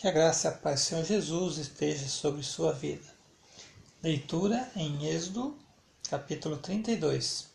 Que a graça e a paz do Senhor Jesus esteja sobre sua vida. Leitura em Êxodo, capítulo 32.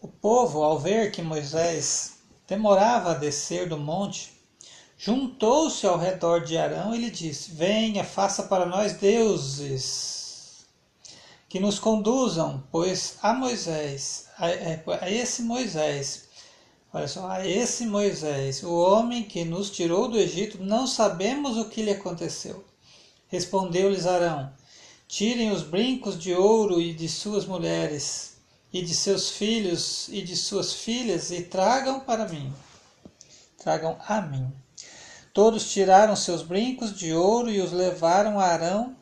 O povo, ao ver que Moisés demorava a descer do monte, juntou-se ao redor de Arão e lhe disse: Venha, faça para nós deuses que nos conduzam, pois a Moisés, a, a esse Moisés, Olha só, a esse Moisés, o homem que nos tirou do Egito, não sabemos o que lhe aconteceu. Respondeu-lhes Arão: Tirem os brincos de ouro e de suas mulheres, e de seus filhos e de suas filhas, e tragam para mim. Tragam a mim. Todos tiraram seus brincos de ouro e os levaram a Arão.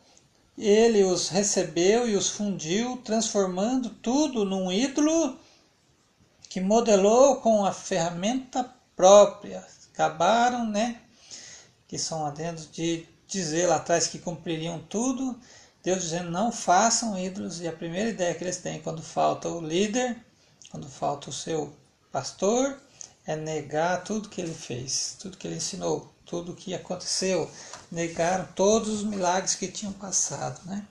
Ele os recebeu e os fundiu, transformando tudo num ídolo que modelou com a ferramenta própria. Acabaram, né? Que são adendos de dizer lá atrás que cumpririam tudo. Deus dizendo não façam ídolos. E a primeira ideia que eles têm quando falta o líder, quando falta o seu pastor, é negar tudo que ele fez, tudo que ele ensinou, tudo que aconteceu. Negaram todos os milagres que tinham passado, né?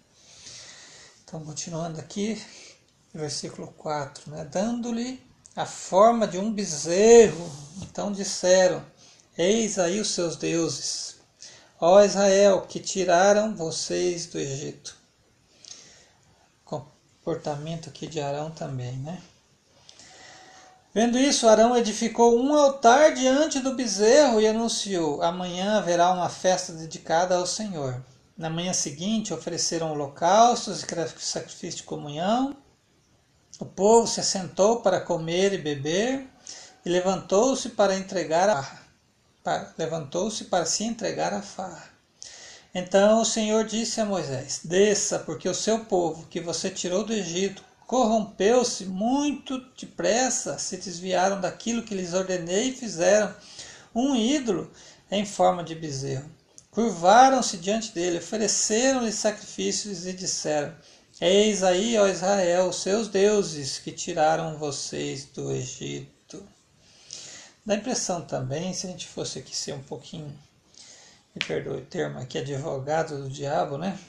Então, continuando aqui, versículo 4, né? Dando-lhe a forma de um bezerro. Então disseram: Eis aí os seus deuses, ó Israel, que tiraram vocês do Egito. Comportamento aqui de Arão também, né? Vendo isso, Arão edificou um altar diante do bezerro e anunciou: Amanhã haverá uma festa dedicada ao Senhor. Na manhã seguinte, ofereceram holocaustos e sacrifício de comunhão o povo se assentou para comer e beber e levantou-se para entregar a farra. Levantou-se para se entregar a farra. Então o Senhor disse a Moisés: Desça, porque o seu povo, que você tirou do Egito, corrompeu-se muito depressa, se desviaram daquilo que lhes ordenei e fizeram um ídolo em forma de bezerro. Curvaram-se diante dele, ofereceram-lhe sacrifícios e disseram: Eis aí, ó Israel, seus deuses que tiraram vocês do Egito. Dá impressão também, se a gente fosse aqui ser um pouquinho, me perdoe o termo aqui, advogado do diabo, né?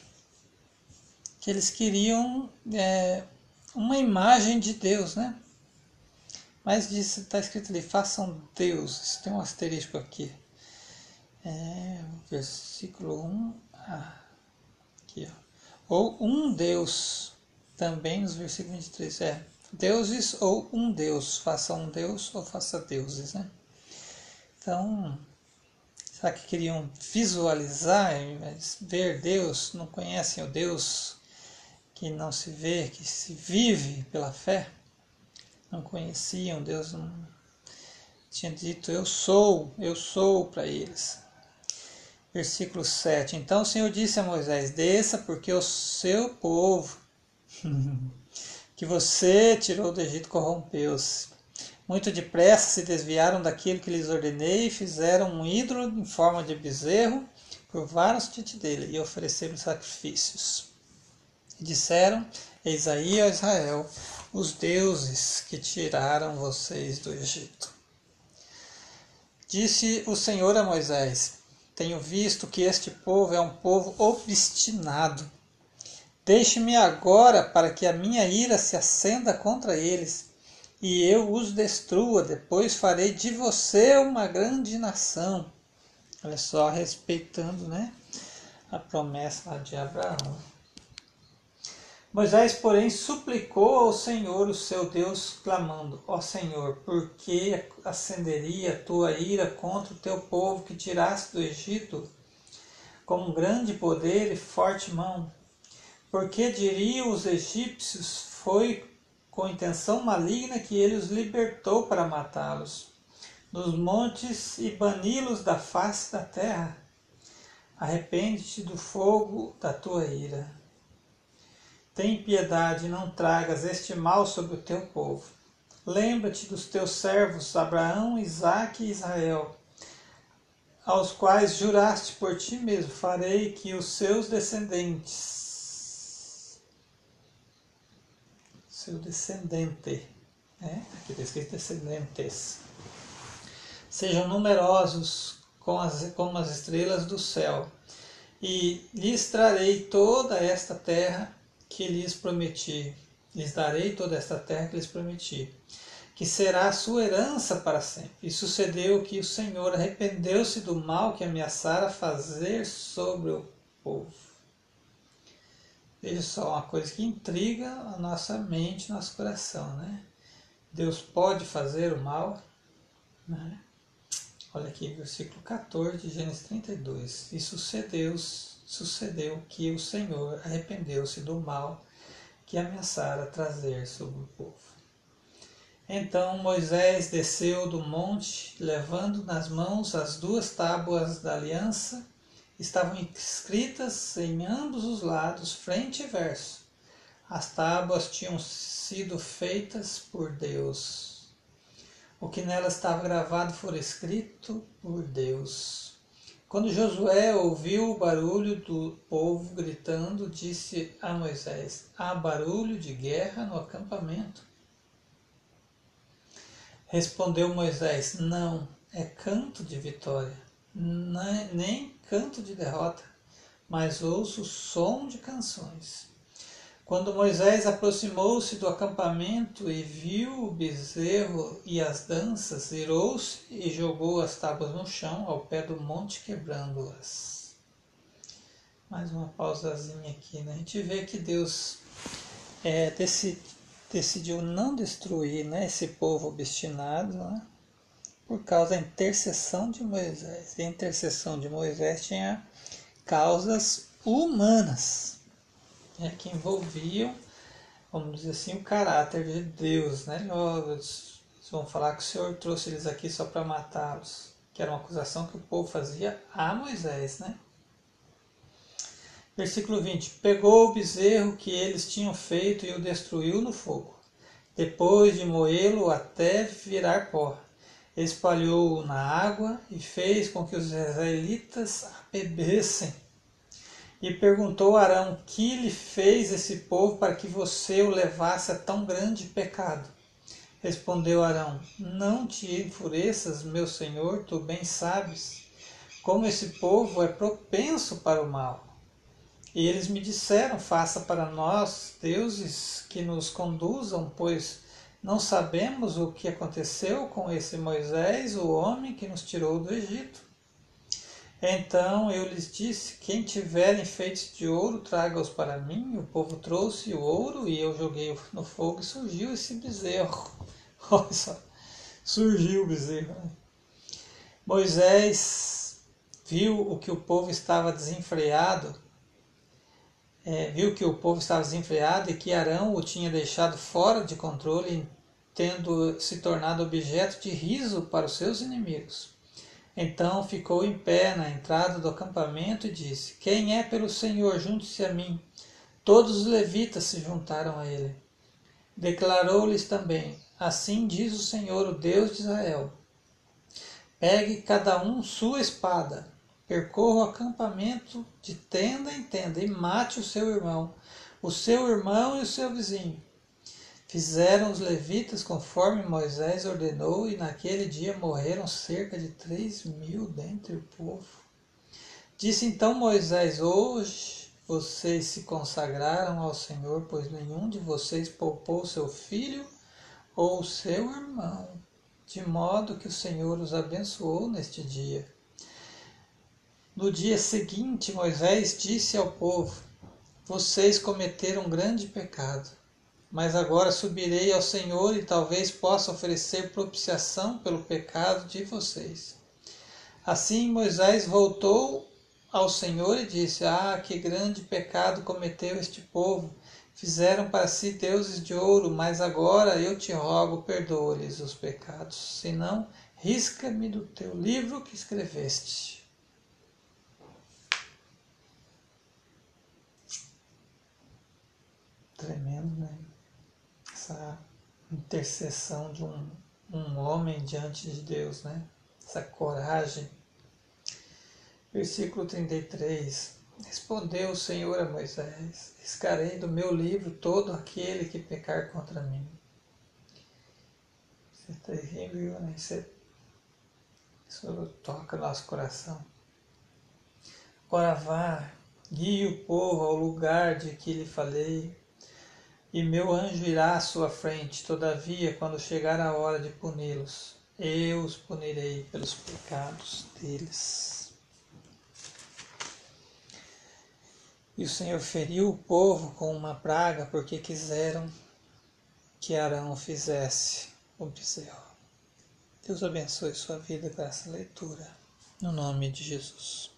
Que eles queriam é, uma imagem de Deus, né? Mas está escrito ali, façam deuses. Tem um asterisco aqui. É, versículo 1. Ah, aqui, ó ou um Deus, também nos versículos 23, é deuses ou um Deus, faça um Deus ou faça deuses, né? Então, será que queriam visualizar, ver Deus, não conhecem o Deus que não se vê, que se vive pela fé? Não conheciam, Deus não tinha dito eu sou, eu sou para eles. Versículo 7. Então o Senhor disse a Moisés: Desça, porque o seu povo, que você tirou do Egito, corrompeu-se. Muito depressa se desviaram daquilo que lhes ordenei e fizeram um ídolo em forma de bezerro, curvaram-se diante dele e ofereceram sacrifícios. E disseram: Eis aí, ó Israel, os deuses que tiraram vocês do Egito. Disse o Senhor a Moisés: tenho visto que este povo é um povo obstinado. Deixe-me agora para que a minha ira se acenda contra eles e eu os destrua. Depois farei de você uma grande nação. Olha só, respeitando né, a promessa de Abraão. Moisés, porém, suplicou ao Senhor, o seu Deus, clamando: Ó Senhor, por que acenderia a tua ira contra o teu povo que tiraste do Egito com um grande poder e forte mão? Porque diriam os egípcios: Foi com intenção maligna que ele os libertou para matá-los nos montes e bani-los da face da terra. Arrepende-te do fogo da tua ira tem piedade, não tragas este mal sobre o teu povo. Lembra-te dos teus servos Abraão, Isaque e Israel, aos quais juraste por ti mesmo: farei que os seus descendentes, seu descendente, né? aqui está escrito descendentes, sejam numerosos como as, como as estrelas do céu. E lhes trarei toda esta terra que lhes prometi. Lhes darei toda esta terra que lhes prometi, que será a sua herança para sempre. E sucedeu que o Senhor arrependeu-se do mal que ameaçara fazer sobre o povo. Veja só, uma coisa que intriga a nossa mente, nosso coração, né? Deus pode fazer o mal, né? Olha aqui, versículo 14 de Gênesis 32. E sucedeu, sucedeu que o Senhor arrependeu-se do mal que ameaçara trazer sobre o povo. Então Moisés desceu do monte, levando nas mãos as duas tábuas da aliança, estavam escritas em ambos os lados, frente e verso. As tábuas tinham sido feitas por Deus o que nela estava gravado fora escrito por Deus. Quando Josué ouviu o barulho do povo gritando, disse a Moisés: Há barulho de guerra no acampamento. Respondeu Moisés: Não, é canto de vitória, nem canto de derrota, mas ouço o som de canções. Quando Moisés aproximou-se do acampamento e viu o bezerro e as danças, irou-se e jogou as tábuas no chão, ao pé do monte, quebrando-as. Mais uma pausazinha aqui, né? A gente vê que Deus é, decidiu não destruir né, esse povo obstinado, né? por causa da intercessão de Moisés. E a intercessão de Moisés tinha causas humanas né, que envolviam, vamos dizer assim, o caráter de Deus. Né? Eles vão falar que o Senhor trouxe eles aqui só para matá-los, que era uma acusação que o povo fazia a Moisés. Né? Versículo 20: Pegou o bezerro que eles tinham feito e o destruiu no fogo, depois de moê-lo até virar pó. Espalhou-o na água e fez com que os israelitas a bebessem e perguntou a Arão: Que lhe fez esse povo para que você o levasse a tão grande pecado? Respondeu Arão: Não te enfureças, meu senhor, tu bem sabes como esse povo é propenso para o mal. E eles me disseram: Faça para nós deuses que nos conduzam, pois não sabemos o que aconteceu com esse Moisés, o homem que nos tirou do Egito. Então eu lhes disse: Quem tiver enfeites de ouro, traga-os para mim. O povo trouxe o ouro e eu joguei no fogo e surgiu esse bezerro. Olha só, surgiu o bezerro. Né? Moisés viu o que o povo estava desenfreado, é, viu que o povo estava desenfreado e que Arão o tinha deixado fora de controle, tendo se tornado objeto de riso para os seus inimigos. Então ficou em pé na entrada do acampamento e disse: Quem é pelo Senhor, junte-se a mim. Todos os levitas se juntaram a ele. Declarou-lhes também: Assim diz o Senhor, o Deus de Israel: Pegue cada um sua espada, percorra o acampamento de tenda em tenda e mate o seu irmão, o seu irmão e o seu vizinho Fizeram os levitas conforme Moisés ordenou, e naquele dia morreram cerca de três mil dentre o povo. Disse então Moisés: Hoje vocês se consagraram ao Senhor, pois nenhum de vocês poupou seu filho ou seu irmão, de modo que o Senhor os abençoou neste dia. No dia seguinte, Moisés disse ao povo: Vocês cometeram um grande pecado mas agora subirei ao Senhor e talvez possa oferecer propiciação pelo pecado de vocês. Assim Moisés voltou ao Senhor e disse: Ah, que grande pecado cometeu este povo! Fizeram para si deuses de ouro, mas agora eu te rogo, perdoa-lhes os pecados. Senão, risca-me do teu livro que escreveste. Tremendo, né? Essa intercessão de um, um homem diante de Deus, né? essa coragem. Versículo 33. Respondeu o Senhor a Moisés: Escarei do meu livro todo aquele que pecar contra mim. Isso é terrível, né? Isso Isso toca nosso coração. Agora vá, guie o povo ao lugar de que lhe falei, e meu anjo irá à sua frente. Todavia, quando chegar a hora de puni-los, eu os punirei pelos pecados deles. E o Senhor feriu o povo com uma praga porque quiseram que Arão fizesse o bezerro. Deus abençoe sua vida com essa leitura. No nome de Jesus.